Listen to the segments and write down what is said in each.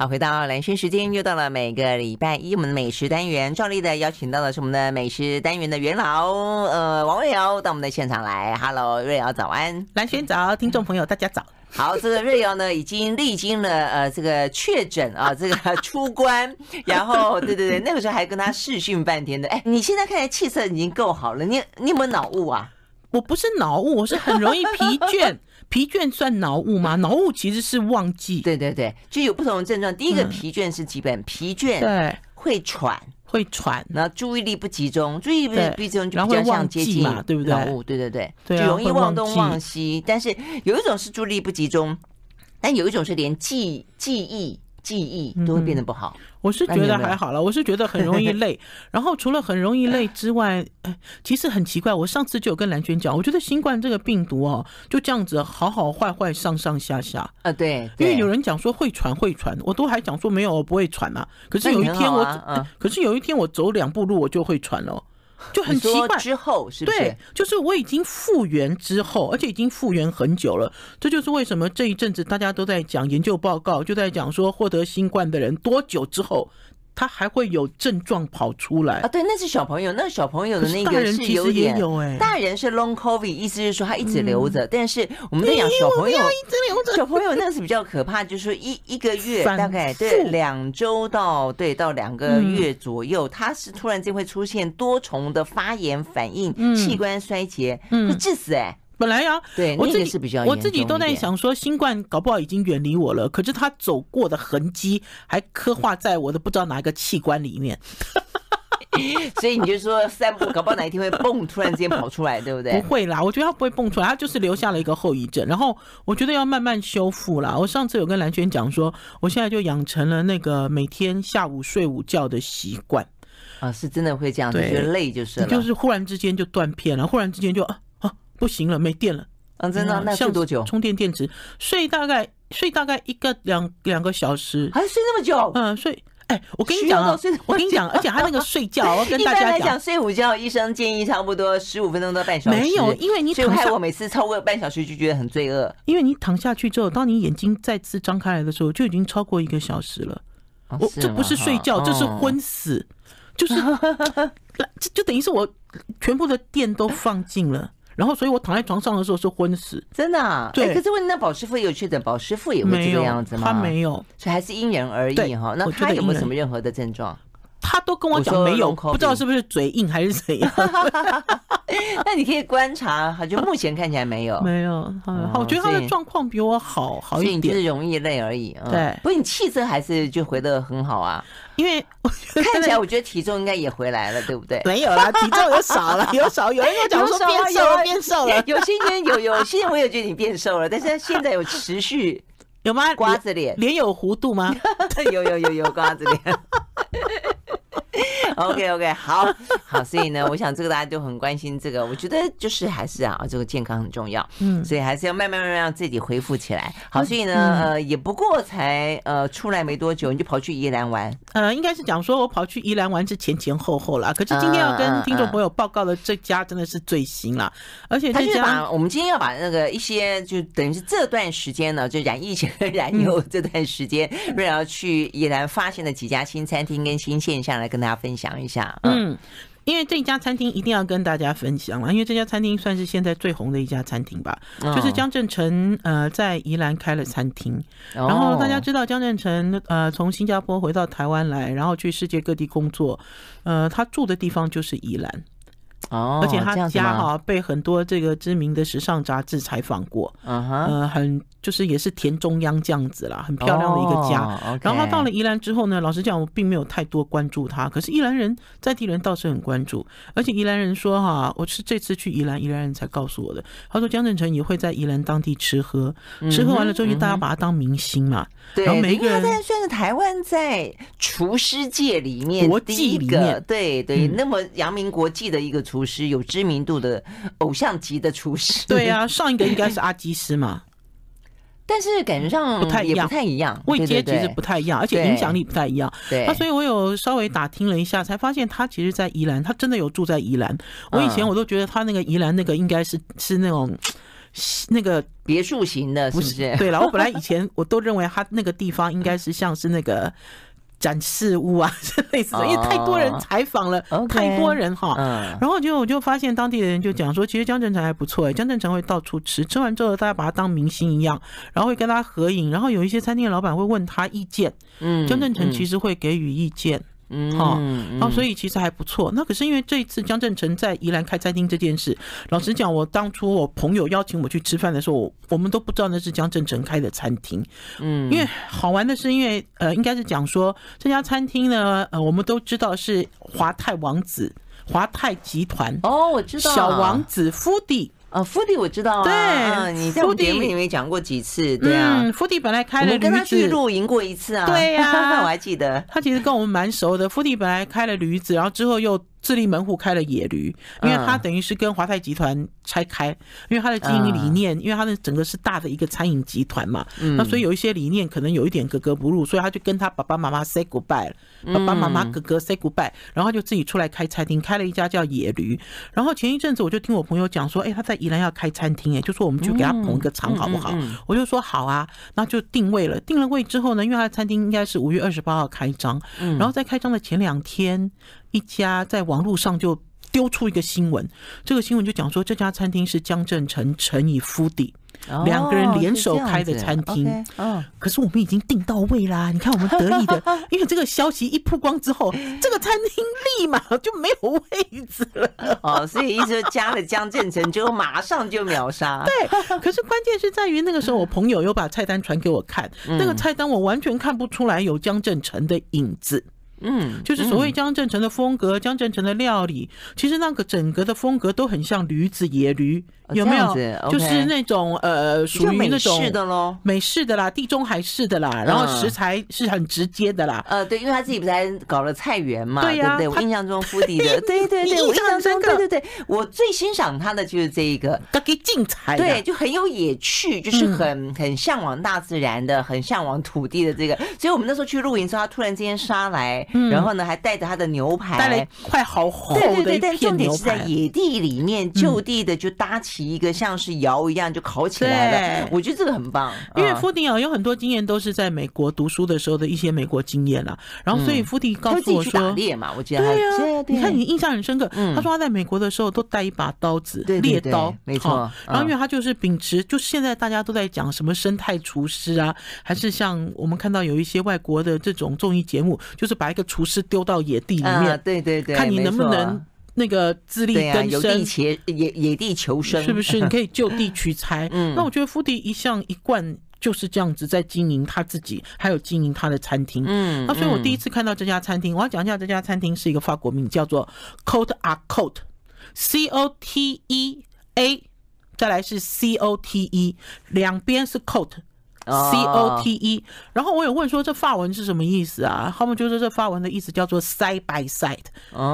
好，回到蓝轩时间，又到了每个礼拜一我们的美食单元，照例的邀请到的是我们的美食单元的元老，呃，王瑞瑶到我们的现场来。Hello，瑞瑶早安，蓝轩早，听众朋友大家早。好，这个瑞瑶呢已经历经了呃这个确诊啊，这个出关，然后对对对，那个时候还跟他试训半天的。哎，你现在看来气色已经够好了，你你有没有脑雾啊？我不是脑雾，我是很容易疲倦。疲倦算脑雾吗？脑雾其实是忘记。对对对，就有不同的症状。第一个疲倦是基本、嗯、疲倦，对，会喘，会喘，然后注意力不集中，注意力不集中就比较像接近嘛，对不对？脑雾，对对对，就容易忘东忘西。但是有一种是注意力不集中，但有一种是连记记忆。记忆都会变得不好，嗯，我是觉得还好了，我是觉得很容易 累。然后除了很容易累之外，其实很奇怪，我上次就有跟蓝娟讲，我觉得新冠这个病毒哦，就这样子好好坏坏上上下下啊，对，因为有人讲说会传会传，我都还讲说没有，我不会传啊。可是有一天我，可是有一天我走两步路我就会传了。就很奇怪，之后是不是？对，就是我已经复原之后，而且已经复原很久了。这就是为什么这一阵子大家都在讲研究报告，就在讲说获得新冠的人多久之后。他还会有症状跑出来。啊？对，那是小朋友，那小朋友的那个是有点，大人是 long covid，意思是说他一直留着，但是我们在讲小朋友一直留着，小朋友那个是比较可怕，就是说一一个月大概对两周到对到两个月左右，他是突然间会出现多重的发炎反应，器官衰竭，会致死哎。本来呀、啊，对，我自己是比较我自己都在想说，新冠搞不好已经远离我了，可是他走过的痕迹还刻画在我的不知道哪一个器官里面。所以你就说散步，搞不好哪一天会蹦，突然之间跑出来，对不对？不会啦，我觉得他不会蹦出来，他就是留下了一个后遗症。然后我觉得要慢慢修复啦。我上次有跟蓝轩讲说，我现在就养成了那个每天下午睡午觉的习惯啊，是真的会这样子，觉得累就是了，就是忽然之间就断片了，忽然之间就啊。不行了，没电了。嗯，真的？那睡多久？充电电池，睡大概睡大概一个两两个小时，还睡那么久？嗯，睡。哎，我跟你讲啊，我跟你讲，而且他那个睡觉，我跟大家讲，一般来讲，睡午觉，医生建议差不多十五分钟到半小时。没有，因为你躺下，我每次超过半小时就觉得很罪恶。因为你躺下去之后，当你眼睛再次张开来的时候，就已经超过一个小时了。我这不是睡觉，这是昏死，就是就 就等于是我全部的电都放尽了。然后，所以我躺在床上的时候是昏死，真的、啊。对，可是问那保师傅也有确诊，保师傅也会这个样子吗？他没有，所以还是因人而异哈。那他有没有什么任何的症状？他都跟我讲没有，不知道是不是嘴硬还是怎样。那你可以观察，就目前看起来没有，没有。好，我觉得他的状况比我好好一点，你就是容易累而已。对，不过你气色还是就回的很好啊。因为看起来，我觉得体重应该也回来了，对不对？没有啦，体重有少了，有少。有人跟我讲说变瘦了，变瘦了。有些人有有些人我也觉得你变瘦了，但是现在有持续有吗？瓜子脸，脸有弧度吗？有有有有瓜子脸。OK OK，好好，所以呢，我想这个大家都很关心这个，我觉得就是还是啊，这个健康很重要，嗯，所以还是要慢慢慢慢让自己恢复起来。好，所以呢，呃，也不过才呃出来没多久，你就跑去宜兰玩，呃，应该是讲说我跑去宜兰玩是前前后后啦，可是今天要跟听众朋友报告的这家真的是最新啦，而且这家我们今天要把那个一些就等于是这段时间呢，就染疫前和 染油这段时间，瑞瑶去宜兰发现的几家新餐厅跟新现象来跟大家分享。一下，嗯，因为这家餐厅一定要跟大家分享了，因为这家餐厅算是现在最红的一家餐厅吧，就是江振成呃在宜兰开了餐厅，然后大家知道江振成呃从新加坡回到台湾来，然后去世界各地工作，呃他住的地方就是宜兰。哦，而且他家哈被很多这个知名的时尚杂志采访过，嗯哼，呃，很就是也是田中央这样子啦，很漂亮的一个家。然后他到了宜兰之后呢，老实讲，我并没有太多关注他，可是宜兰人在地人倒是很关注，而且宜兰人说哈，我是这次去宜兰，宜兰人才告诉我的，他说江振成也会在宜兰当地吃喝，吃喝完了之后，就大家把他当明星嘛。对，然后每一个人他算是台湾在厨师界里面国际里面，对对，那么扬名国际的一个厨。厨师有知名度的偶像级的厨师，对啊，上一个应该是阿基斯嘛，但是感觉上不太一样，不太一样，位阶其实不太一样，而且影响力不太一样。对，那所以我有稍微打听了一下，才发现他其实，在宜兰，他真的有住在宜兰。我以前我都觉得他那个宜兰那个应该是是那种。那个别墅型的，是不是？对了，我本来以前我都认为他那个地方应该是像是那个。展示物啊，是 类似的，因为太多人采访了，oh, okay, 太多人哈。嗯，然后就我就发现当地的人就讲说，其实江正成还不错哎，江正成会到处吃，吃完之后大家把他当明星一样，然后会跟他合影，然后有一些餐厅的老板会问他意见，嗯，江正成其实会给予意见。嗯，好，然后所以其实还不错。那可是因为这一次江振成在宜兰开餐厅这件事，老实讲，我当初我朋友邀请我去吃饭的时候，我我们都不知道那是江振成开的餐厅。嗯，因为好玩的是，因为呃，应该是讲说这家餐厅呢，呃，我们都知道是华泰王子、华泰集团哦，我知道小王子 Foodie。啊，福迪我知道啊，对，你在我节目里面讲过几次，对啊，福迪本来开了，我跟他去露营过一次啊，对呀，我还记得，他其实跟我们蛮熟的。福迪本来开了驴子，然后之后又。自立门户开了野驴，因为他等于是跟华泰集团拆开，因为他的经营理念，因为他的整个是大的一个餐饮集团嘛，那所以有一些理念可能有一点格格不入，所以他就跟他爸爸妈妈 say goodbye 了，爸爸妈妈哥哥 say goodbye，然后就自己出来开餐厅，开了一家叫野驴。然后前一阵子我就听我朋友讲说，哎，他在宜兰要开餐厅，哎，就说我们去给他捧一个场好不好？我就说好啊，那就定位了。定了位之后呢，因为他的餐厅应该是五月二十八号开张，然后在开张的前两天。一家在网络上就丢出一个新闻，这个新闻就讲说，这家餐厅是江振诚乘以 Foodie 两个人联手开的餐厅。嗯，可是我们已经订到位啦！你看我们得意的，因为这个消息一曝光之后，这个餐厅立马就没有位置了。哦，所以意思加了江振成，就马上就秒杀。对，可是关键是在于那个时候，我朋友又把菜单传给我看，那个菜单我完全看不出来有江振成的影子。嗯，就是所谓江振成的风格，江振成的料理，其实那个整个的风格都很像驴子野驴。有没有？就是那种呃，属于那种美式的喽，美式的啦，地中海式的啦，然后食材是很直接的啦。呃，对，因为他自己不是还搞了菜园嘛，对呀，对，我印象中福迪的，对 对对，我印象中，对对对，我最欣赏他的就是这一个，他给精彩，对，就很有野趣，就是很很向往大自然的，很向往土地的这个。所以我们那时候去露营的时候，他突然之间杀来，然后呢还带着他的牛排，带了一块好厚的但重点是在野地里面就地的就搭起。一个像是窑一样就烤起来了，我觉得这个很棒。因为福迪啊有很多经验都是在美国读书的时候的一些美国经验了，然后所以福迪告诉我说，打猎嘛，我记得对呀，你看你印象很深刻。他说他在美国的时候都带一把刀子，猎刀，没错。然后因为他就是秉持，就现在大家都在讲什么生态厨师啊，还是像我们看到有一些外国的这种综艺节目，就是把一个厨师丢到野地里面，对对对，看你能不能。那个自力更生，野野野地求生，是不是？你可以就地取材。嗯，那我觉得福迪一向一贯就是这样子在经营他自己，还有经营他的餐厅。嗯，那所以我第一次看到这家餐厅，我要讲一下这家餐厅是一个法国名，叫做 Cote à Cote，C O T E A，再来是 C O T E，两边是 Côte。C O T E，然后我有问说，这发文是什么意思啊？他们就说这发文的意思叫做 side by side，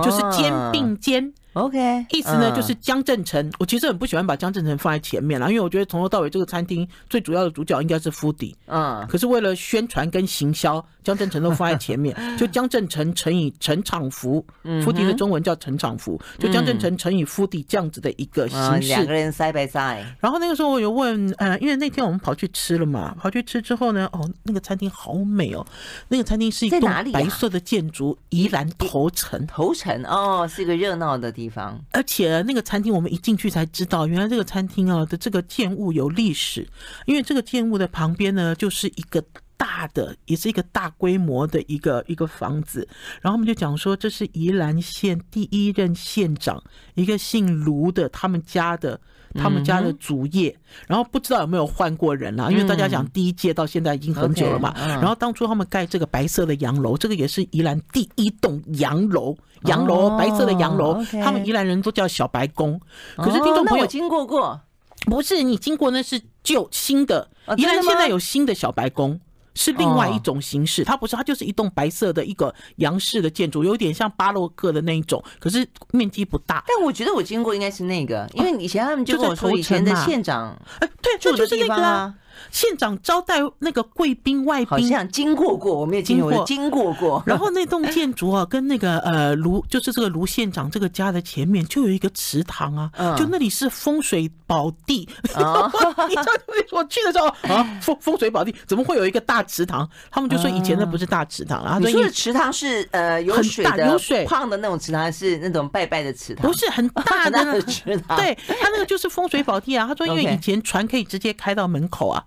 就是肩并肩。OK，意思呢就是江正成。我其实很不喜欢把江正成放在前面啦，因为我觉得从头到尾这个餐厅最主要的主角应该是 Foodie。嗯，可是为了宣传跟行销，江振诚都放在前面，就江振诚乘以陈长福，Foodie 的中文叫陈长福，就江振诚乘以 Foodie 这样子的一个形式。两个人 side by side。然后那个时候我有问，呃，因为那天我们跑去吃了嘛，跑去吃之后呢，哦，那个餐厅好美哦，那个餐厅是一栋白色的建筑，宜兰头城。头城哦，是一个热闹的。地方，而且那个餐厅我们一进去才知道，原来这个餐厅啊的这个建物有历史，因为这个建物的旁边呢就是一个大的，也是一个大规模的一个一个房子。然后我们就讲说，这是宜兰县第一任县长，一个姓卢的他们家的。他们家的主业，然后不知道有没有换过人啦，因为大家讲第一届到现在已经很久了嘛。然后当初他们盖这个白色的洋楼，这个也是宜兰第一栋洋楼，洋楼白色的洋楼，他们宜兰人都叫小白宫。可是听众朋友经过过，不是你经过那是旧新的，宜兰现在有新的小白宫。是另外一种形式，它不是，它就是一栋白色的一个洋式的建筑，有点像巴洛克的那一种，可是面积不大。但我觉得我经过应该是那个，因为以前他们就跟我说以前的县长，哎，对，这就是那个啊。县长招待那个贵宾外宾，好像经过过，我没有经过，经过过。然后那栋建筑啊，跟那个呃卢，就是这个卢县长这个家的前面就有一个池塘啊，就那里是风水宝地。你知道我去的时候啊，风风水宝地怎么会有一个大池塘？他们就说以前那不是大池塘啊。你说的池塘是呃有水的，有水胖的那种池塘，还是那种拜拜的池塘？不是很大的 池塘，对，他那个就是风水宝地啊。他说因为以前船可以直接开到门口啊。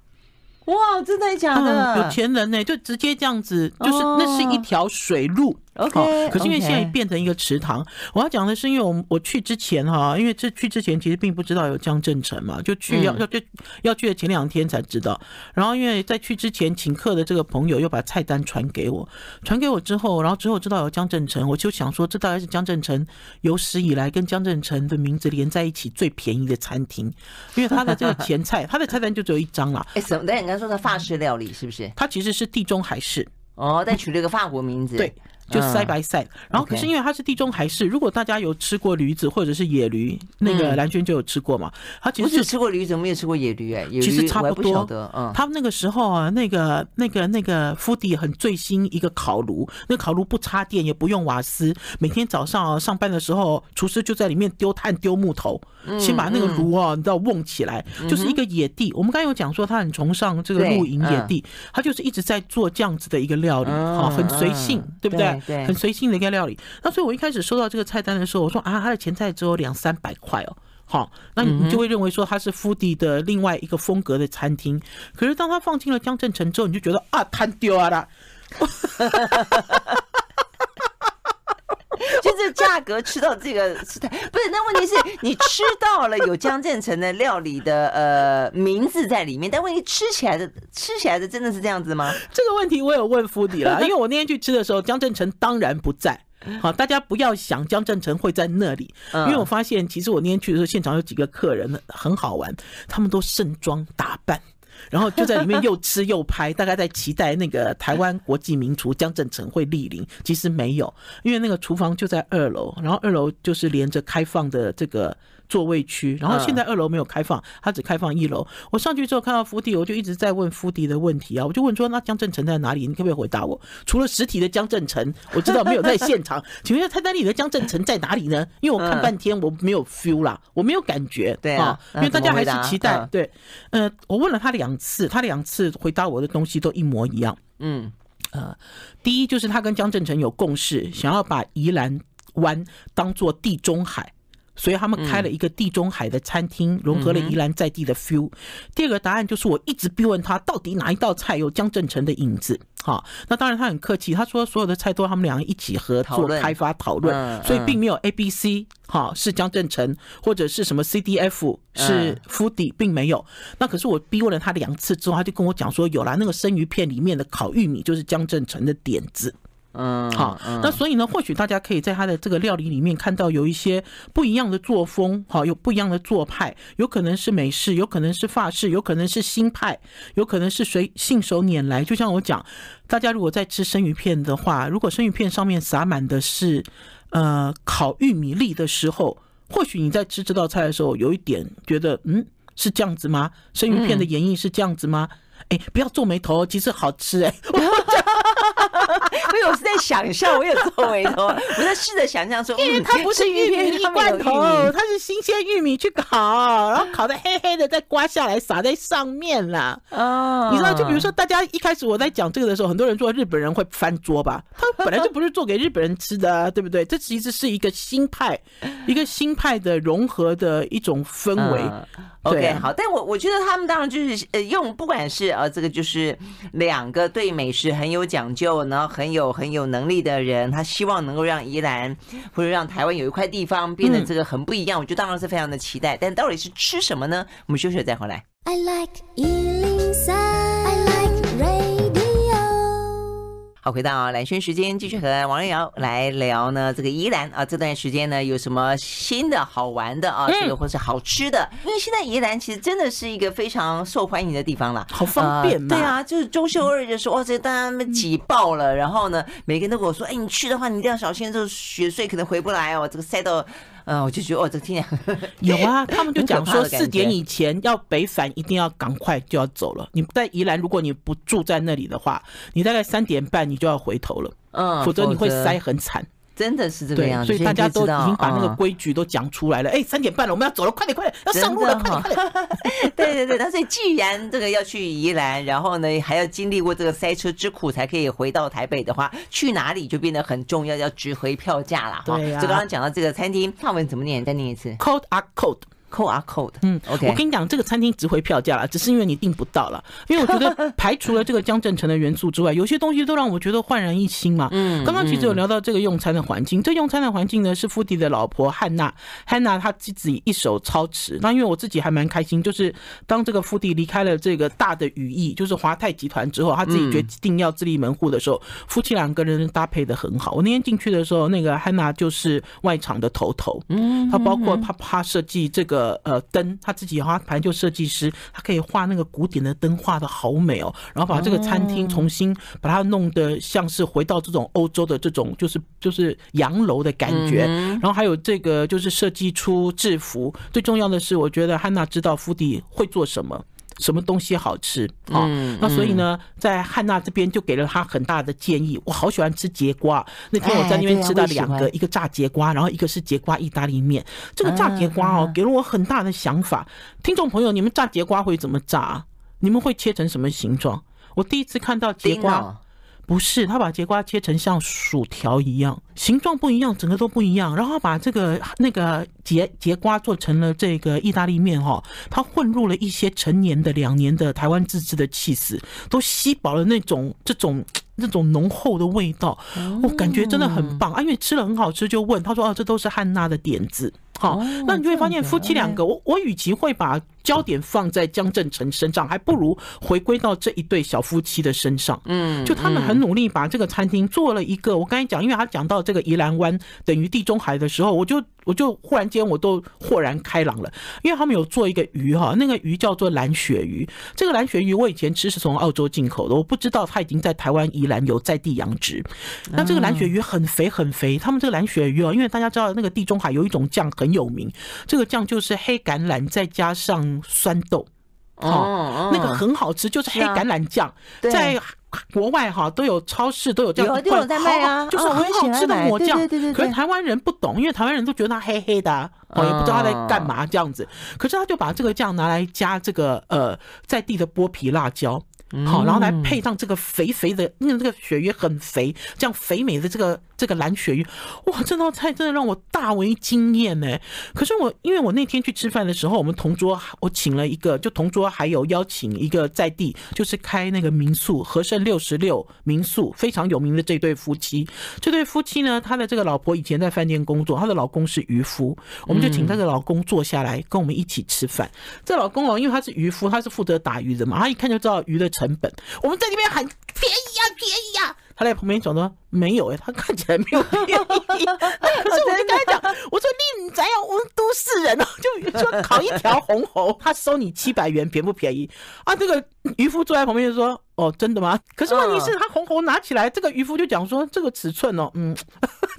哇，真的假的？嗯，有钱人呢，就直接这样子，就是那是一条水路。OK，可是因为现在变成一个池塘，我要讲的是，因为我我去之前哈，因为这去之前其实并不知道有江振诚嘛，就去要要就要去的前两天才知道。然后因为在去之前请客的这个朋友又把菜单传给我，传给我之后，然后之后知道有江振诚，我就想说，这大概是江振诚有史以来跟江振诚的名字连在一起最便宜的餐厅，因为他的这个 前菜，他的菜单就只有一张啦。哎，什么？等你刚说的法式料理是不是？他其实是地中海式哦，但取了一个法国名字。对。就 side by side，然后可是因为它是地中海式，如果大家有吃过驴子或者是野驴，那个蓝娟就有吃过嘛。他其实是吃过驴子，没有吃过野驴哎，其实差不多。嗯，他们那个时候啊，那个那个那个 foodie 很最新一个烤炉，那烤炉不插电也不用瓦斯，每天早上啊上班的时候，厨师就在里面丢炭丢木头，先把那个炉啊你知道瓮起来，就是一个野地。我们刚才有讲说他很崇尚这个露营野地，他就是一直在做这样子的一个料理，好，很随性，对不对？对，很随性的一个料理。那所以我一开始收到这个菜单的时候，我说啊，他的前菜只有两三百块哦，好，那你就会认为说他是福迪的另外一个风格的餐厅。可是当他放进了江镇城之后，你就觉得啊，摊丢啊啦。就这价格吃到这个不是？那问题是你吃到了有江振成的料理的呃名字在里面，但问题吃起来的吃起来的真的是这样子吗？这个问题我有问 foodie 了，因为我那天去吃的时候，江振成当然不在。好，大家不要想江振成会在那里，因为我发现其实我那天去的时候，现场有几个客人很好玩，他们都盛装打扮。然后就在里面又吃又拍，大概在期待那个台湾国际名厨江振成会莅临，其实没有，因为那个厨房就在二楼，然后二楼就是连着开放的这个。座位区，然后现在二楼没有开放，他只开放一楼。我上去之后看到 foodie，我就一直在问 foodie 的问题啊，我就问说：“那江正成在哪里？你可不可以回答我？除了实体的江正成，我知道没有在现场，请问菜单里的江正成在哪里呢？因为我看半天我没有 feel 啦，我没有感觉，对啊，因为大家还是期待。对，呃，我问了他两次，他两次回答我的东西都一模一样。嗯，呃，第一就是他跟江正成有共识，想要把宜兰湾当做地中海。所以他们开了一个地中海的餐厅，融合了宜兰在地的 feel。第二个答案就是我一直逼问他，到底哪一道菜有江正成的影子？好，那当然他很客气，他说所有的菜都他们两个一起合作开发讨论，所以并没有 A B C 哈是江正成或者是什么 C D F 是 foodie 并没有。那可是我逼问了他两次之后，他就跟我讲说有啦，那个生鱼片里面的烤玉米就是江正成的点子。嗯，好，那所以呢，或许大家可以在他的这个料理里面看到有一些不一样的作风，好，有不一样的做派，有可能是美式，有可能是法式，有可能是新派，有可能是随信手拈来。就像我讲，大家如果在吃生鱼片的话，如果生鱼片上面撒满的是呃烤玉米粒的时候，或许你在吃这道菜的时候，有一点觉得，嗯，是这样子吗？生鱼片的演绎是这样子吗？哎、嗯，不要皱眉头，其实好吃哎、我是在想象，我有皱眉头，我在试着想象说，因为它不是玉米粒罐头，它是新鲜玉米去烤，然后烤的黑黑的，再刮下来撒在上面啦。哦，你知道，就比如说，大家一开始我在讲这个的时候，很多人说日本人会翻桌吧？他本来就不是做给日本人吃的啊，对不对？这其实是一个新派，一个新派的融合的一种氛围。OK，好，但我我觉得他们当然就是呃，用不管是呃，这个就是两个对美食很有讲究，然后很有很有能力的人，他希望能够让宜兰或者让台湾有一块地方变得这个很不一样，我觉得当然是非常的期待。但到底是吃什么呢？我们休息再回来。I like 好，回到蓝轩时间，继续和王瑞瑶来聊呢。这个宜兰啊，这段时间呢有什么新的好玩的啊？这个或是好吃的？因为现在宜兰其实真的是一个非常受欢迎的地方了，好方便嘛。对啊，就是周休二日的时候，哇塞，大家们挤爆了。然后呢，每个人都跟我说，哎，你去的话，你一定要小心，这个雪隧可能回不来哦。这个塞到。嗯，我就觉得哦，这天 有啊，他们就讲说四点以前要北返，一定要赶快就要走了。你在宜兰，如果你不住在那里的话，你大概三点半你就要回头了，嗯，否则你会塞很惨。真的是这个样子，所以大家都已经把那个规矩都讲出来了。哎、嗯，三点半了，我们要走了，快点快点，要上路了，快点快点。对对 对，那所以既然这个要去宜兰，然后呢还要经历过这个塞车之苦才可以回到台北的话，去哪里就变得很重要，要值回票价了。对呀、啊，就刚刚讲到这个餐厅，汉文怎么念？再念一次，Code a code。扣啊扣的，嗯，OK。我跟你讲，这个餐厅值回票价了，只是因为你订不到了。因为我觉得 排除了这个江振成的元素之外，有些东西都让我觉得焕然一新嘛。嗯，刚刚其实有聊到这个用餐的环境，这用餐的环境呢是富迪的老婆汉娜，汉娜她自己一手操持。那因为我自己还蛮开心，就是当这个富迪离开了这个大的羽翼，就是华泰集团之后，他自己决定要自立门户的时候，夫妻两个人搭配的很好。我那天进去的时候，那个汉娜就是外场的头头，嗯，他包括啪啪设计这个。呃呃，灯他自己他盘就设计师，他可以画那个古典的灯，画的好美哦。然后把这个餐厅重新把它弄得像是回到这种欧洲的这种就是就是洋楼的感觉。然后还有这个就是设计出制服。最重要的是，我觉得汉娜知道福迪会做什么。什么东西好吃啊？嗯、那所以呢，在汉娜这边就给了他很大的建议。我好喜欢吃节瓜，那天我在那边吃到两个，一个炸节瓜，然后一个是节瓜意大利面。这个炸节瓜哦，给了我很大的想法。听众朋友，你们炸节瓜会怎么炸？你们会切成什么形状？我第一次看到节瓜。不是，他把节瓜切成像薯条一样，形状不一样，整个都不一样。然后把这个那个节节瓜做成了这个意大利面哈，它混入了一些陈年的两年的台湾自制的起司，都吸饱了那种这种。那种浓厚的味道，我感觉真的很棒啊！因为吃了很好吃，就问他说：“哦，这都是汉娜的点子。”好，那你就会发现夫妻两个，我我与其会把焦点放在江振成身上，还不如回归到这一对小夫妻的身上。嗯，就他们很努力把这个餐厅做了一个。我刚才讲，因为他讲到这个宜兰湾等于地中海的时候，我就。我就忽然间我都豁然开朗了，因为他们有做一个鱼哈，那个鱼叫做蓝鳕鱼。这个蓝鳕鱼我以前吃是从澳洲进口的，我不知道它已经在台湾宜兰有在地养殖。那这个蓝鳕鱼很肥很肥，他们这个蓝鳕鱼哦，因为大家知道那个地中海有一种酱很有名，这个酱就是黑橄榄再加上酸豆，哦，那个很好吃，就是黑橄榄酱。在。国外哈都有超市都有这样一罐，就是很好吃的抹酱。可是台湾人不懂，因为台湾人都觉得它黑黑的，哦，也不知道他在干嘛这样子。可是他就把这个酱拿来加这个呃在地的剥皮辣椒。好，然后来配上这个肥肥的，因为这个鳕鱼很肥，这样肥美的这个这个蓝鳕鱼，哇，这道菜真的让我大为惊艳呢。可是我因为我那天去吃饭的时候，我们同桌我请了一个，就同桌还有邀请一个在地，就是开那个民宿和盛六十六民宿非常有名的这对夫妻。这对夫妻呢，他的这个老婆以前在饭店工作，他的老公是渔夫，我们就请他的老公坐下来跟我们一起吃饭。这老公哦，因为他是渔夫，他是负责打鱼的嘛，他一看就知道鱼的。成本，我们在那边喊便宜啊，便宜啊。他在旁边讲说没有哎，他看起来没有便宜。可是我就跟他讲，我说你咱要我们都市人哦，就说烤一条红喉，他收你七百元，便不便宜啊？这个渔夫坐在旁边就说。哦，真的吗？可是问题是，他红红拿起来，这个渔夫就讲说，这个尺寸哦，嗯，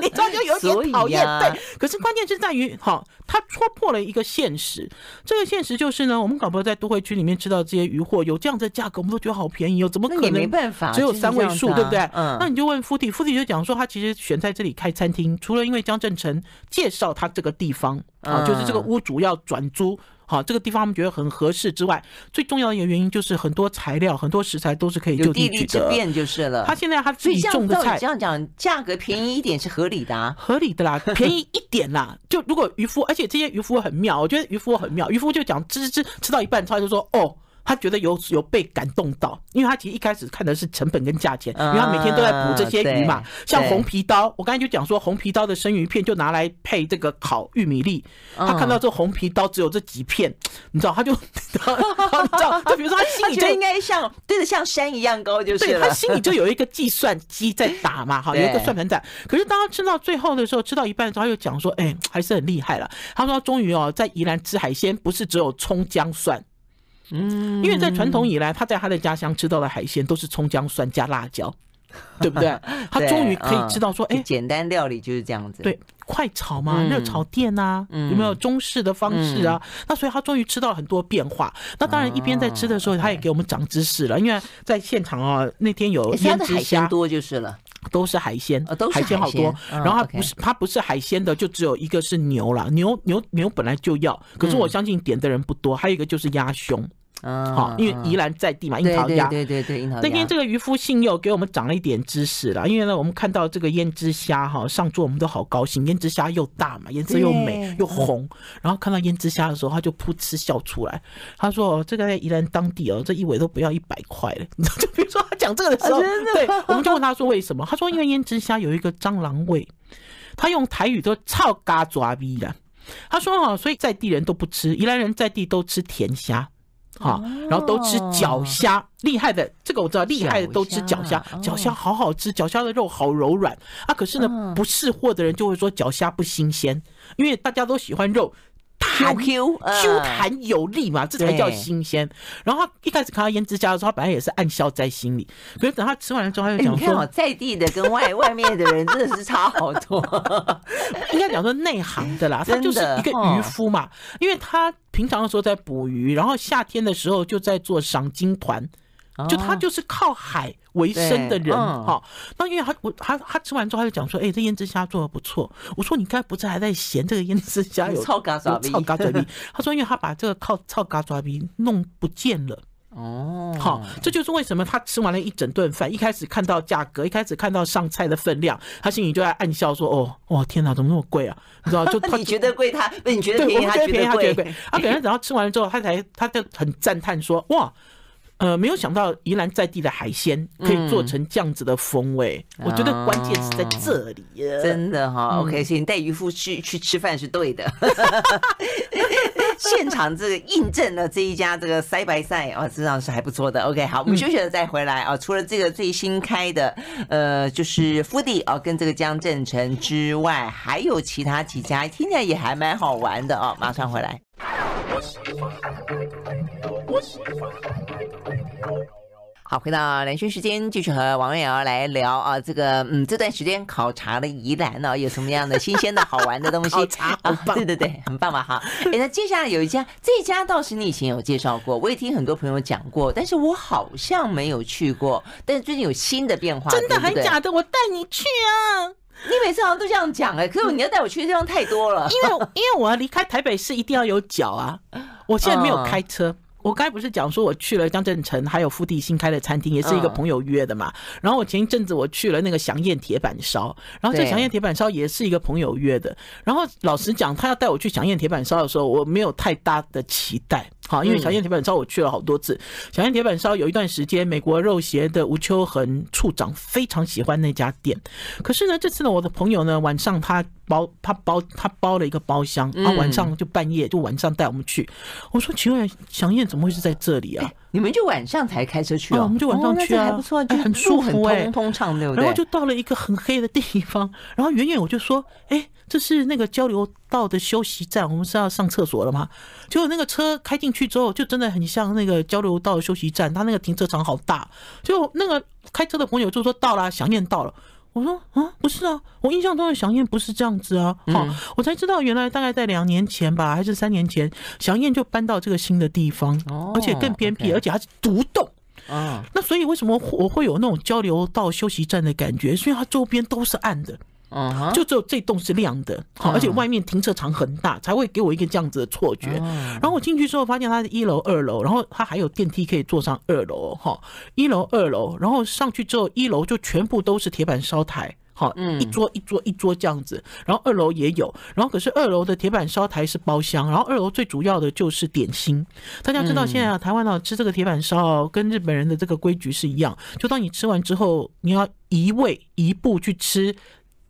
你知道就有点讨厌，对。可是关键是在于，哈，他戳破了一个现实。这个现实就是呢，我们搞不好在都会区里面吃到这些渔货，有这样的价格，我们都觉得好便宜哦，怎么可能？没办法，只有三位数，对不对？嗯。那你就问夫弟，夫弟就讲说，他其实选在这里开餐厅，除了因为江正成介绍他这个地方啊，就是这个屋主要转租。好，这个地方我们觉得很合适之外，最重要的一个原因就是很多材料、很多食材都是可以就地取得，之便就是了。他现在他自己种的菜，这样讲价格便宜一点是合理的啊，合理的啦，便宜一点啦。就如果渔夫，而且这些渔夫很妙，我觉得渔夫很妙，渔夫就讲吃吃吃吃到一半，他就说哦。他觉得有有被感动到，因为他其实一开始看的是成本跟价钱，因为他每天都在捕这些鱼嘛。像红皮刀，我刚才就讲说红皮刀的生鱼片就拿来配这个烤玉米粒。他看到这红皮刀只有这几片，你知道，他就，你知道，就比如说他心里就应该像对着像山一样高，就是对他心里就有一个计算机在打嘛，哈，有一个算盘在。可是当他吃到最后的时候，吃到一半的时候，他又讲说，哎，还是很厉害了。他说终于哦，在宜兰吃海鲜不是只有葱姜蒜。嗯，因为在传统以来，他在他的家乡吃到的海鲜都是葱姜蒜加辣椒。对不对？他终于可以知道说，哎，简单料理就是这样子。对，快炒嘛，热炒店呐，有没有中式的方式啊？那所以他终于吃到了很多变化。那当然，一边在吃的时候，他也给我们长知识了。因为在现场啊，那天有腌制虾多就是了，都是海鲜，海鲜好多。然后它不是它不是海鲜的，就只有一个是牛了。牛牛牛本来就要，可是我相信点的人不多。还有一个就是鸭胸。嗯，好，因为宜兰在地嘛，樱桃鸭，对对对，樱桃鸭。那天这个渔夫信佑给我们长了一点知识了，因为呢，我们看到这个胭脂虾哈上桌，我们都好高兴。胭脂虾又大嘛，颜色又美又红，然后看到胭脂虾的时候，他就噗嗤笑出来。他说：“这个在宜兰当地哦，这一尾都不要一百块了。”就比如说他讲这个的时候，对，我们就问他说为什么？他说：“因为胭脂虾有一个蟑螂味，他用台语都超嘎抓逼的。”他说：“哈，所以在地人都不吃，宜兰人在地都吃甜虾。”好，然后都吃脚虾，厉害的这个我知道，厉害的都吃脚虾，脚虾好好吃，脚虾的肉好柔软啊。可是呢，不识货的人就会说脚虾不新鲜，因为大家都喜欢肉。Q Q Q 弹有力嘛，这才叫新鲜。然后他一开始看到胭脂虾的时候，他本来也是暗笑在心里。可是等他吃完了之后，他就讲说：“在地的跟外外面的人真的是差好多。”应该讲说内行的啦，他就是一个渔夫嘛，因为他平常的时候在捕鱼，然后夏天的时候就在做赏金团。就他就是靠海为生的人哈，那因为他我他他吃完之后他就讲说，哎，这胭脂虾做的不错。我说你刚才不是还在嫌这个胭脂虾有 臭嘎爪逼？臭嘎爪逼。他说因为他把这个靠臭嘎爪逼弄不见了。哦，好，这就是为什么他吃完了一整顿饭，一开始看到价格，一开始看到上菜的分量，他心里就在暗笑说，哦，哇，天哪，怎么那么贵啊？你知道，就 他你觉得贵，他你觉得便宜，他觉得贵。他等下等到吃完了之后，他才他就很赞叹说，哇。呃，没有想到宜兰在地的海鲜可以做成这样子的风味，嗯、我觉得关键是在这里。真的哈、哦、，OK，所以你带渔夫去去吃饭是对的。现场这个印证了这一家这个塞白赛啊，实际上是还不错的。OK，好，我们休息了再回来啊。除了这个最新开的呃，就是 Foodie 啊，跟这个江振诚之外，还有其他几家，听起来也还蛮好玩的哦。马上回来。好，回到连线时间，继续和王瑞瑶来聊啊，这个嗯，这段时间考察了宜兰呢，有什么样的新鲜的好玩的东西？考察，很棒，对对对，很棒嘛？哈，哎，那接下来有一家，这家倒是你以前有介绍过，我也听很多朋友讲过，但是我好像没有去过，但是最近有新的变化，真的还假的？我带你去啊！你每次好像都这样讲哎，可是你要带我去的地方太多了，因为因为我要离开台北市，一定要有脚啊，我现在没有开车。我刚才不是讲说我去了江镇城，还有 Foodie 新开的餐厅，也是一个朋友约的嘛。然后我前一阵子我去了那个祥燕铁板烧，然后这祥燕铁板烧也是一个朋友约的。然后老实讲，他要带我去祥燕铁板烧的时候，我没有太大的期待。好，因为小燕铁板烧我去了好多次。小燕铁板烧有一段时间，美国肉协的吴秋恒处长非常喜欢那家店。可是呢，这次呢，我的朋友呢，晚上他包他包他包了一个包厢，然后晚上就半夜就晚上带我们去。我说奇怪，祥燕怎么会是在这里啊？你们就晚上才开车去啊？我们就晚上去啊，还不错，就很舒服，很通畅，对不对？然后就到了一个很黑的地方，然后远远我就说，哎。这是那个交流道的休息站，我们是要上厕所了吗？结果那个车开进去之后，就真的很像那个交流道的休息站，它那个停车场好大。就那个开车的朋友就说到了，祥燕到了。我说啊，不是啊，我印象中的祥燕不是这样子啊。好，我才知道原来大概在两年前吧，还是三年前，祥燕就搬到这个新的地方，而且更偏僻，而且还是独栋。啊，那所以为什么我会有那种交流道休息站的感觉？所以它周边都是暗的。嗯，uh. 就只有这栋是亮的，好，而且外面停车场很大，uh. 才会给我一个这样子的错觉。Uh. 然后我进去之后，发现它是一楼、二楼，然后它还有电梯可以坐上二楼，哈，一楼、二楼，然后上去之后，一楼就全部都是铁板烧台，好，一桌一桌一桌这样子，然后二楼也有，然后可是二楼的铁板烧台是包厢，然后二楼最主要的就是点心。大家知道现在啊，台湾啊吃这个铁板烧跟日本人的这个规矩是一样，就当你吃完之后，你要移位移步去吃。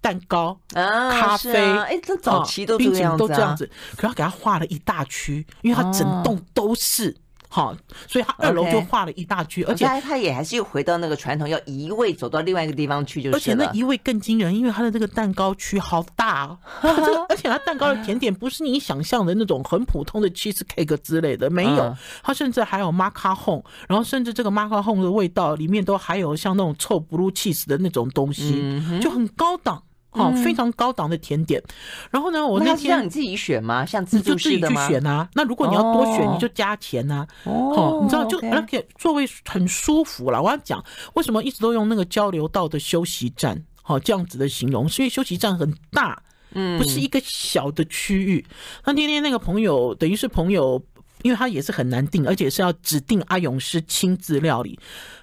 蛋糕、啊咖啡，哎，这早期都这样子，都这样子。可是他给他画了一大区，因为他整栋都是好，所以他二楼就画了一大区，而且他也还是又回到那个传统，要移位走到另外一个地方去，就是。而且那移位更惊人，因为他的这个蛋糕区好大，而且他蛋糕的甜点不是你想象的那种很普通的 cheese cake 之类的，没有，他甚至还有马卡龙，然后甚至这个马卡龙的味道里面都还有像那种臭 blue cheese 的那种东西，就很高档。哦，非常高档的甜点。然后呢，我那天让你自己选吗？像自助式的吗？你就自己去选啊。那如果你要多选，你就加钱啊。哦，你知道，就而且座位很舒服了。我要讲为什么一直都用那个交流道的休息站，好这样子的形容，是因为休息站很大，嗯，不是一个小的区域。那天天那个朋友，等于是朋友，因为他也是很难定，而且是要指定阿勇师亲自料理。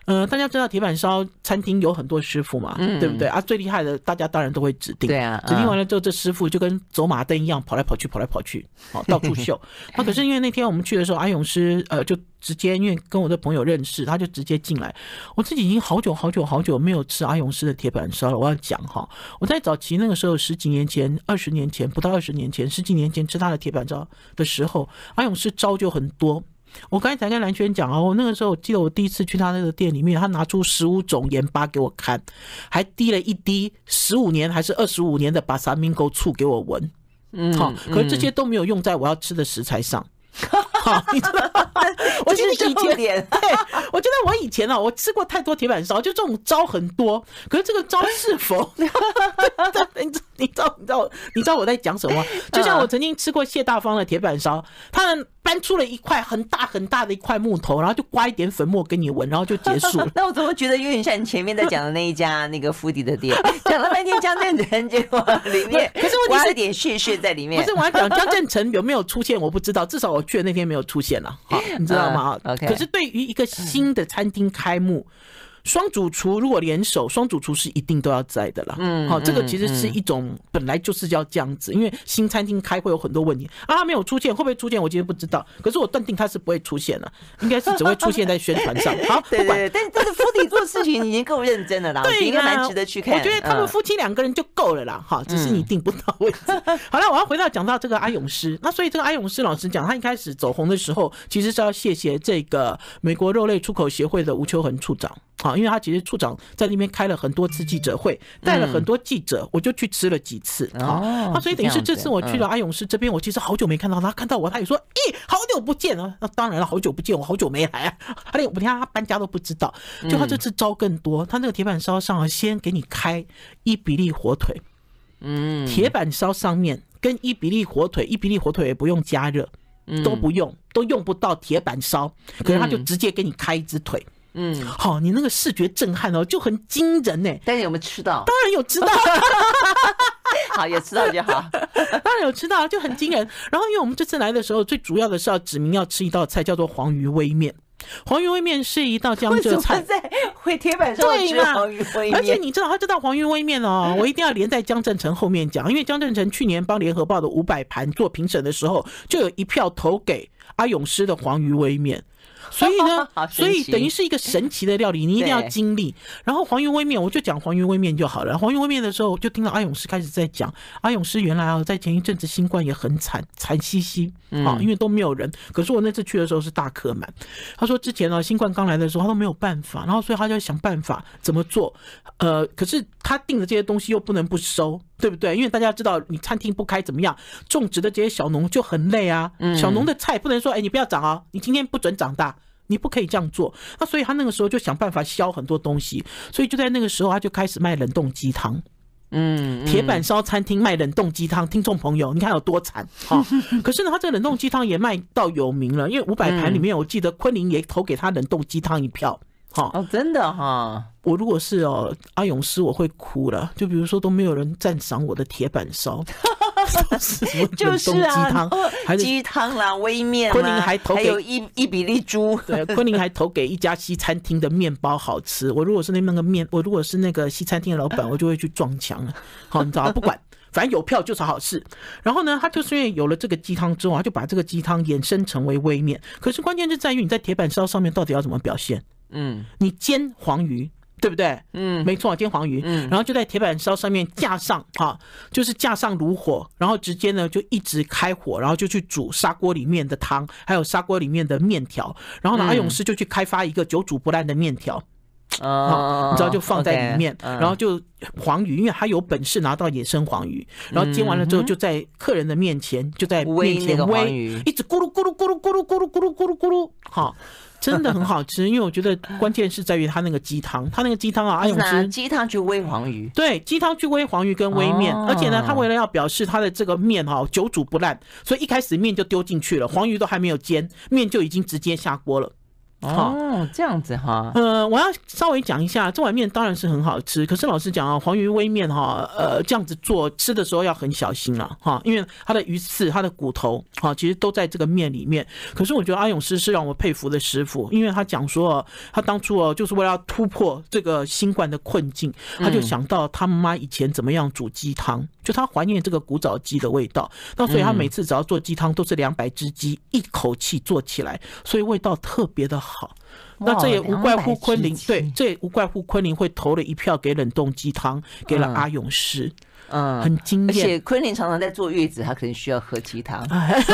呃，大家知道铁板烧餐厅有很多师傅嘛，嗯、对不对啊？最厉害的，大家当然都会指定。对啊，指定完了之后，这师傅就跟走马灯一样，跑来跑去，跑来跑去，好到处 秀。那可是因为那天我们去的时候，阿勇师呃就直接因为跟我的朋友认识，他就直接进来。我自己已经好久好久好久没有吃阿勇师的铁板烧了。我要讲哈，我在早期那个时候，十几年前、二十年前，不到二十年前，十几年前吃他的铁板烧的时候，阿勇师招就很多。我刚才才跟蓝轩讲哦，我那个时候我记得我第一次去他那个店里面，他拿出十五种盐巴给我看，还滴了一滴十五年还是二十五年的巴萨米沟醋给我闻，嗯，好，可是这些都没有用在我要吃的食材上。好，你知道吗？我觉得以前，对，我觉得我以前啊，我吃过太多铁板烧，就这种招很多，可是这个招是否？你 你知道你知道你知道我在讲什么？就像我曾经吃过谢大方的铁板烧，他们搬出了一块很大很大的一块木头，然后就刮一点粉末给你闻，然后就结束了。那我怎么觉得有点像你前面在讲的那一家那个福迪的店，讲了半天江振诚，结果里面可是我刮了点血血在里面。不是我要讲江振成有没有出现，我不知道，至少我去的那天没有出现了，好，你知道吗？OK。可是对于一个新的餐厅开幕。双主厨如果联手，双主厨是一定都要在的啦。嗯，好，这个其实是一种本来就是要这样子，因为新餐厅开会有很多问题啊，他没有出现，会不会出现？我今天不知道。可是我断定他是不会出现了，应该是只会出现在宣传上。好，不管。但但是夫妻做事情已经够认真了啦，对，应该蛮值得去看。我觉得他们夫妻两个人就够了啦，哈，只是你定不到位置。好了，我要回到讲到这个阿勇师，那所以这个阿勇师老师讲，他一开始走红的时候，其实是要谢谢这个美国肉类出口协会的吴秋恒处长。好，因为他其实处长在那边开了很多次记者会，带了很多记者，我就去吃了几次。啊，那所以等于是这次我去了阿勇师这边，我其实好久没看到他，看到我他也说：“咦，好久不见啊。”那当然了，好久不见，我好久没来啊。他连我连他搬家都不知道。就他这次招更多，他那个铁板烧上先给你开伊比利火腿，嗯，铁板烧上面跟伊比利火腿，伊比利火腿也不用加热，都不用，都用不到铁板烧，可是他就直接给你开一只腿。嗯，好，你那个视觉震撼哦，就很惊人呢。但是有没有吃到？当然有吃到，好，有吃到就好。当然有吃到，就很惊人。然后，因为我们这次来的时候，最主要的是要指明要吃一道菜，叫做黄鱼微面。黄鱼煨面是一道江浙菜，在会铁板上吃黄鱼煨面。而且你知道，他这道黄鱼煨面哦，我一定要连在江振成后面讲，因为江振成去年帮联合报的五百盘做评审的时候，就有一票投给阿勇师的黄鱼煨面。所以呢，所以等于是一个神奇的料理，你一定要经历。然后黄鱼微面，我就讲黄鱼微面就好了。黄鱼微面的时候，就听到阿勇师开始在讲，阿勇师原来啊，在前一阵子新冠也很惨，惨兮兮啊，因为都没有人。可是我那次去的时候是大客满。他说之前呢，新冠刚来的时候他都没有办法，然后所以他就要想办法怎么做。呃，可是他订的这些东西又不能不收，对不对？因为大家知道你餐厅不开怎么样，种植的这些小农就很累啊。小农的菜不能说，哎，你不要长啊，你今天不准长大。你不可以这样做，那所以他那个时候就想办法销很多东西，所以就在那个时候他就开始卖冷冻鸡汤。嗯，铁板烧餐厅卖冷冻鸡汤，听众朋友，你看有多惨 哈！可是呢，他这个冷冻鸡汤也卖到有名了，因为五百盘里面，我记得昆凌也投给他冷冻鸡汤一票。哈哦，真的哈！我如果是哦阿勇师，我会哭了。就比如说都没有人赞赏我的铁板烧。是就是啊，鸡汤啦，微面，昆凌还投给还有伊伊比例猪，对，昆凌还投给一家西餐厅的面包好吃。我如果是那那个面，我如果是那个西餐厅的老板，我就会去撞墙了。好，你知道不管，反正有票就是好事。然后呢，他就是因为有了这个鸡汤之后，他就把这个鸡汤衍生成为微面。可是关键是在于你在铁板烧上面到底要怎么表现？嗯，你煎黄鱼。对不对？嗯，没错，煎黄鱼。嗯，然后就在铁板烧上面架上哈，就是架上炉火，然后直接呢就一直开火，然后就去煮砂锅里面的汤，还有砂锅里面的面条。然后呢，阿勇师就去开发一个久煮不烂的面条。哦，你知道就放在里面，然后就黄鱼，因为他有本事拿到野生黄鱼，然后煎完了之后就在客人的面前就在面前煨，一直咕噜咕噜咕噜咕噜咕噜咕噜咕噜咕噜，好，真的很好吃。因为我觉得 关键是在于它那个鸡汤，它那个鸡汤啊，阿勇吃鸡汤去煨黄鱼，对，鸡汤去煨黄鱼跟煨面，而且呢，他为了要表示他的这个面哈久煮不烂，所以一开始面就丢进去了，黄鱼都还没有煎，面就已经直接下锅了。哦，这样子哈。呃，我要稍微讲一下，这碗面当然是很好吃。可是老实讲啊，黄鱼微面哈，呃，这样子做吃的时候要很小心了哈，因为它的鱼刺、它的骨头哈，其实都在这个面里面。可是我觉得阿勇师是让我佩服的师傅，因为他讲说，他当初哦，就是为了要突破这个新冠的困境，他就想到他妈妈以前怎么样煮鸡汤，就他怀念这个古早鸡的味道。那所以他每次只要做鸡汤，都是两百只鸡一口气做起来，所以味道特别的好。好，那这也无怪乎昆凌，对，这也无怪乎昆凌会投了一票给冷冻鸡汤，给了阿勇师，嗯，很惊艳。而且昆凌常常在坐月子，他可能需要喝鸡汤，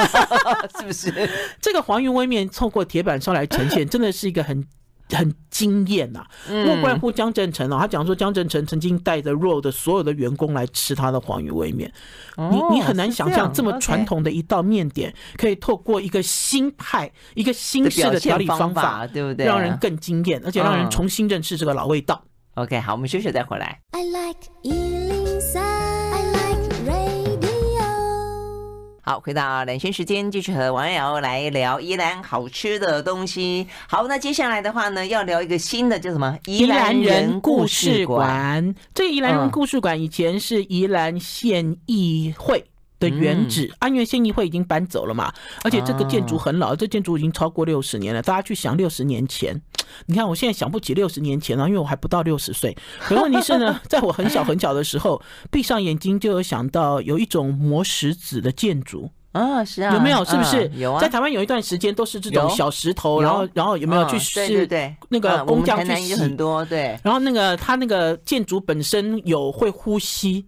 是不是？这个黄云微面透过铁板烧来呈现，真的是一个很。很惊艳呐，莫怪乎江振诚哦，他讲说江振成曾经带着 RAW 的所有的员工来吃他的黄鱼味面，你你很难想象这么传统的一道面点，可以透过一个新派、一个新式的调理方法，对不对？让人更惊艳，而且让人重新认识这个老味道。OK，好，我们休息再回来。I like 好，回到两性时间，继续和王瑶来聊宜兰好吃的东西。好，那接下来的话呢，要聊一个新的叫什么？宜兰人故事馆。这个宜兰人故事馆以前是宜兰县议会的原址，安源县议会已经搬走了嘛，而且这个建筑很老，这建筑已经超过六十年了。大家去想六十年前，你看我现在想不起六十年前了，因为我还不到六十岁。可问题是呢，在我很小很小的时候，闭上眼睛就有想到有一种磨石子的建筑啊，是啊，有没有？是不是？有啊，在台湾有一段时间都是这种小石头，然后然后有没有去试？对对，那个工匠去洗很多，对。然后那个它那个建筑本身有会呼吸。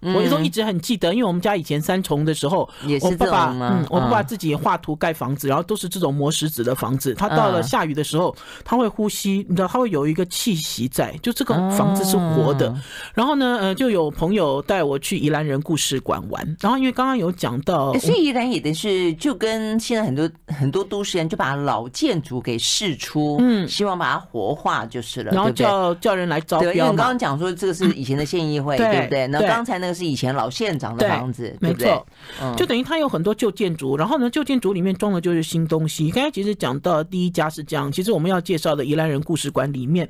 我都一直很记得，因为我们家以前三重的时候，我爸爸，嗯，我爸爸自己画图盖房子，然后都是这种磨石子的房子。他到了下雨的时候，他会呼吸，你知道，他会有一个气息在，就这个房子是活的。然后呢，呃，就有朋友带我去宜兰人故事馆玩。然后因为刚刚有讲到，所以宜兰也的是就跟现在很多很多都市人就把老建筑给释出，嗯，希望把它活化就是了，然后叫叫人来招标。因为刚刚讲说这个是以前的县议会，对不对？那刚才那个。是以前老县长的房子，对，对，没错，嗯，就等于它有很多旧建筑，然后呢，旧建筑里面装的就是新东西。刚才其实讲到第一家是这样，其实我们要介绍的宜兰人故事馆里面，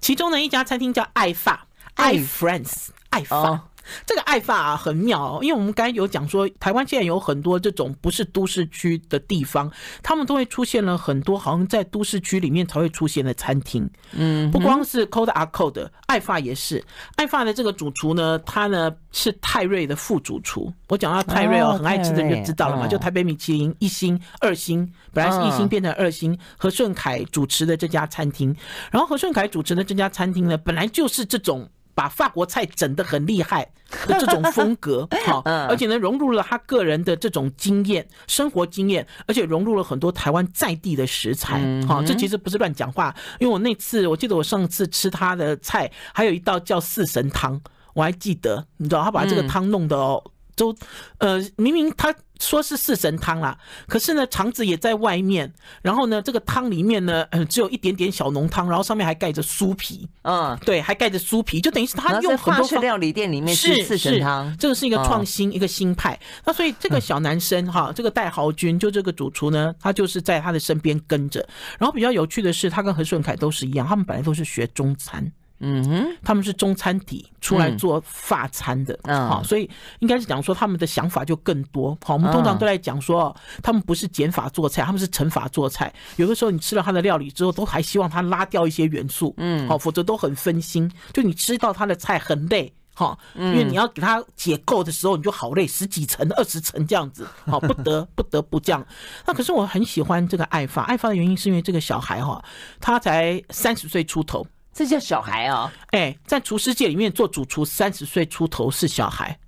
其中的一家餐厅叫爱发，爱 Friends，爱法。哦 这个爱法啊很妙，因为我们刚才有讲说，台湾现在有很多这种不是都市区的地方，他们都会出现了很多好像在都市区里面才会出现的餐厅。嗯，不光是 Code 啊 Code，爱法也是。爱法的这个主厨呢，他呢是泰瑞的副主厨。我讲到泰瑞哦，很爱吃的人就知道了嘛，就台北米其林一星、二星，本来是一星变成二星，何顺凯主持的这家餐厅。然后何顺凯主持的这家餐厅呢，本来就是这种。把法国菜整得很厉害的这种风格，好，而且呢融入了他个人的这种经验、生活经验，而且融入了很多台湾在地的食材，好，这其实不是乱讲话。因为我那次我记得我上次吃他的菜，还有一道叫四神汤，我还记得，你知道他把这个汤弄得哦。都，呃，明明他说是四神汤啦，可是呢，肠子也在外面，然后呢，这个汤里面呢，呃，只有一点点小浓汤，然后上面还盖着酥皮，嗯，对，还盖着酥皮，就等于是他用很多料理店里面是四神汤，这个是一个创新，嗯、一个新派。那所以这个小男生哈，这个戴豪军，就这个主厨呢，他就是在他的身边跟着。然后比较有趣的是，他跟何顺凯都是一样，他们本来都是学中餐。嗯哼，他们是中餐底出来做法餐的，嗯，好，所以应该是讲说他们的想法就更多。好，我们通常都在讲说，他们不是减法做菜，他们是乘法做菜。有的时候你吃了他的料理之后，都还希望他拉掉一些元素，嗯，好，否则都很分心。就你吃到他的菜很累，哈，因为你要给他解构的时候，你就好累，十几层、二十层这样子，好，不得不得不这样。那可是我很喜欢这个爱发，爱发的原因是因为这个小孩哈，他才三十岁出头。这叫小孩哦！哎，在厨师界里面做主厨，三十岁出头是小孩。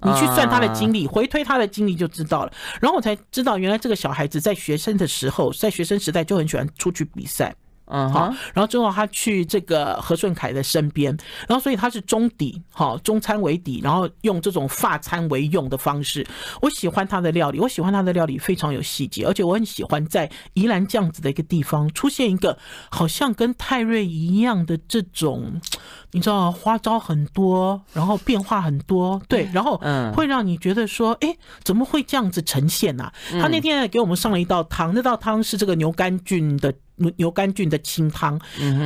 你去算他的经历，回推他的经历就知道了。然后我才知道，原来这个小孩子在学生的时候，在学生时代就很喜欢出去比赛。嗯，好，然后之后他去这个何顺凯的身边，然后所以他是中底，好，中餐为底，然后用这种发餐为用的方式。我喜欢他的料理，我喜欢他的料理非常有细节，而且我很喜欢在宜兰这样子的一个地方出现一个好像跟泰瑞一样的这种，你知道花招很多，然后变化很多，对，然后嗯，会让你觉得说，哎，怎么会这样子呈现呢？他那天给我们上了一道汤，那道汤是这个牛肝菌的。牛肝菌的清汤，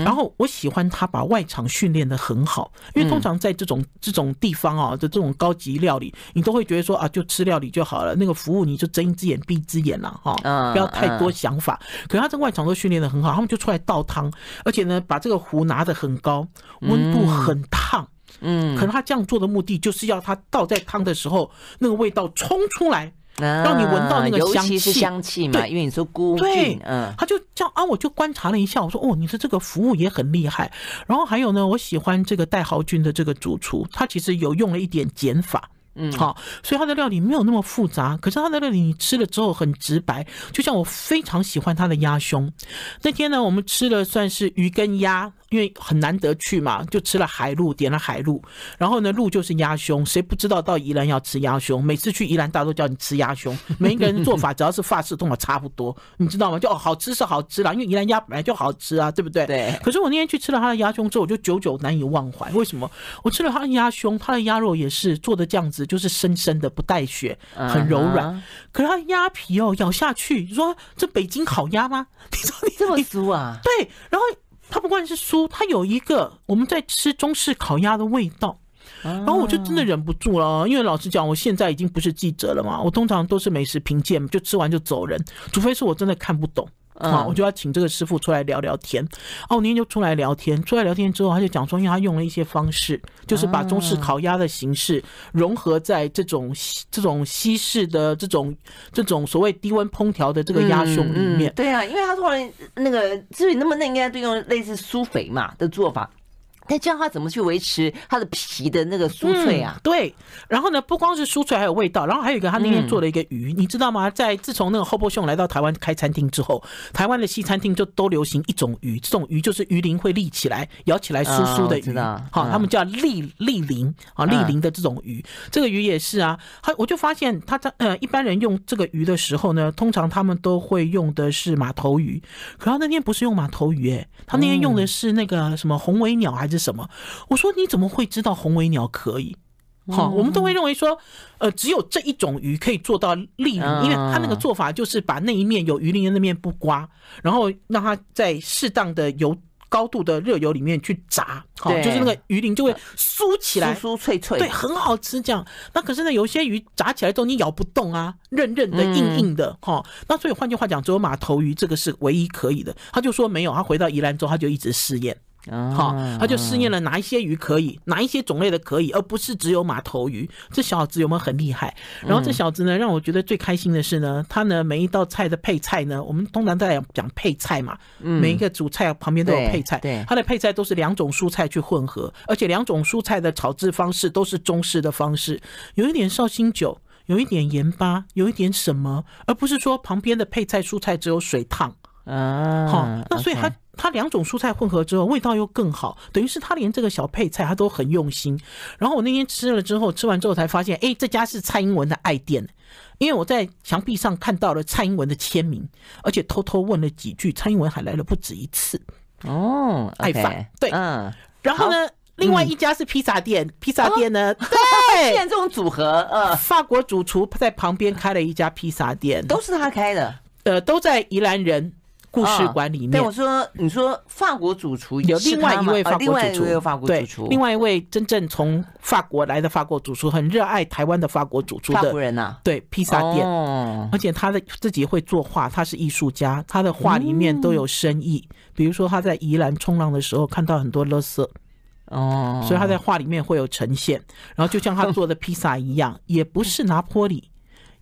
然后我喜欢他把外场训练的很好，因为通常在这种这种地方啊的这种高级料理，你都会觉得说啊，就吃料理就好了，那个服务你就睁一只眼闭一只眼了哈，不要太多想法。可是他这外场都训练的很好，他们就出来倒汤，而且呢把这个壶拿得很高，温度很烫，嗯，可能他这样做的目的就是要他倒在汤的时候，那个味道冲出来。让你闻到那个香气，香气嘛，因为你说菇菌，嗯，他就这样啊，我就观察了一下，我说哦，你说这个服务也很厉害。然后还有呢，我喜欢这个戴豪君的这个主厨，他其实有用了一点减法，嗯，好，所以他的料理没有那么复杂，可是他的料理你吃了之后很直白。就像我非常喜欢他的鸭胸，那天呢，我们吃了算是鱼跟鸭。因为很难得去嘛，就吃了海陆，点了海陆，然后呢，陆就是鸭胸，谁不知道到宜兰要吃鸭胸？每次去宜兰，大家都叫你吃鸭胸，每一个人做法只要是法式，都嘛差不多，你知道吗？就哦，好吃是好吃啦，因为宜兰鸭本来就好吃啊，对不对？对。可是我那天去吃了他的鸭胸之后，我就久久难以忘怀。为什么？我吃了他的鸭胸，他的鸭肉也是做的这样子，就是深深的，不带血，很柔软。Uh huh. 可是它鸭皮哦，咬下去，你说这北京烤鸭吗？你说你这么酥啊？对，然后。它不光是酥，它有一个我们在吃中式烤鸭的味道，然后我就真的忍不住了，因为老实讲，我现在已经不是记者了嘛，我通常都是美食评鉴，就吃完就走人，除非是我真的看不懂。啊，我就要请这个师傅出来聊聊天。哦，我那天就出来聊天，出来聊天之后，他就讲说，因为他用了一些方式，就是把中式烤鸭的形式融合在这种这种西式的这种这种所谓低温烹调的这个鸭胸里面。对啊，因为他突然那个至于那么嫩应该都用类似苏肥嘛的做法。他教他怎么去维持他的皮的那个酥脆啊？嗯、对，然后呢，不光是酥脆，还有味道。然后还有一个，他那天做了一个鱼，嗯、你知道吗？在自从那个 Hobo 兄来到台湾开餐厅之后，台湾的西餐厅就都流行一种鱼，这种鱼就是鱼鳞会立起来、咬起来酥酥的鱼。好、哦，他们叫立立鳞啊，立鳞的这种鱼。这个鱼也是啊，他我就发现他在呃一般人用这个鱼的时候呢，通常他们都会用的是马头鱼，可他那天不是用马头鱼，哎，他那天用的是那个什么红尾鸟还是？什么？我说你怎么会知道红尾鸟可以？好，我们都会认为说，呃，只有这一种鱼可以做到立鳞，因为它那个做法就是把那一面有鱼鳞的那面不刮，然后让它在适当的油高度的热油里面去炸，好，就是那个鱼鳞就会酥起来，酥酥脆脆，对，很好吃。这样，那可是呢，有些鱼炸起来之后你咬不动啊，韧韧的、硬硬的，哈。那所以换句话讲，只有马头鱼这个是唯一可以的。他就说没有，他回到宜兰之后，他就一直试验。好，他就试验了哪一些鱼可以，哪一些种类的可以，而不是只有马头鱼。这小子有没有很厉害？然后这小子呢，让我觉得最开心的是呢，他呢每一道菜的配菜呢，我们通常在讲配菜嘛，每一个主菜旁边都有配菜，对，他的配菜都是两种蔬菜去混合，而且两种蔬菜的炒制方式都是中式的方式，有一点绍兴酒，有一点盐巴，有一点什么，而不是说旁边的配菜蔬菜只有水烫。啊，好，那所以他他两种蔬菜混合之后，味道又更好，等于是他连这个小配菜他都很用心。然后我那天吃了之后，吃完之后才发现，哎，这家是蔡英文的爱店，因为我在墙壁上看到了蔡英文的签名，而且偷偷问了几句，蔡英文还来了不止一次。哦，爱饭，对，嗯。然后呢，另外一家是披萨店，披萨店呢，对，现在这种组合，呃，法国主厨在旁边开了一家披萨店，都是他开的，呃，都在宜兰人。故事馆里面，对我说：“你说法国主厨有另外一位法国主厨，对，另外一位真正从法国来的法国主厨，很热爱台湾的法国主厨的法国人呐，对，披萨店，而且他的自己会作画，他是艺术家，他的画里面都有深意。比如说他在宜兰冲浪的时候看到很多垃圾，哦，所以他在画里面会有呈现。然后就像他做的披萨一样，也不是拿坡里。”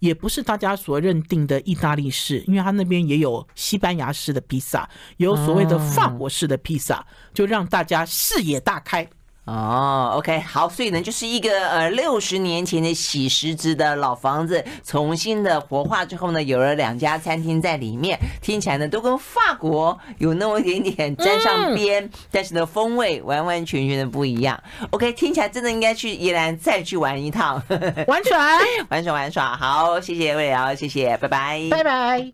也不是大家所认定的意大利式，因为他那边也有西班牙式的披萨，有所谓的法国式的披萨，就让大家视野大开。哦，OK，好，所以呢，就是一个呃六十年前的洗石子的老房子，重新的活化之后呢，有了两家餐厅在里面，听起来呢都跟法国有那么一点点沾上边，嗯、但是呢风味完完全全的不一样。OK，听起来真的应该去宜兰再去玩一趟，玩耍，玩耍，玩耍。好，谢谢魏瑶，谢谢，拜拜，拜拜。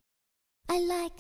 I like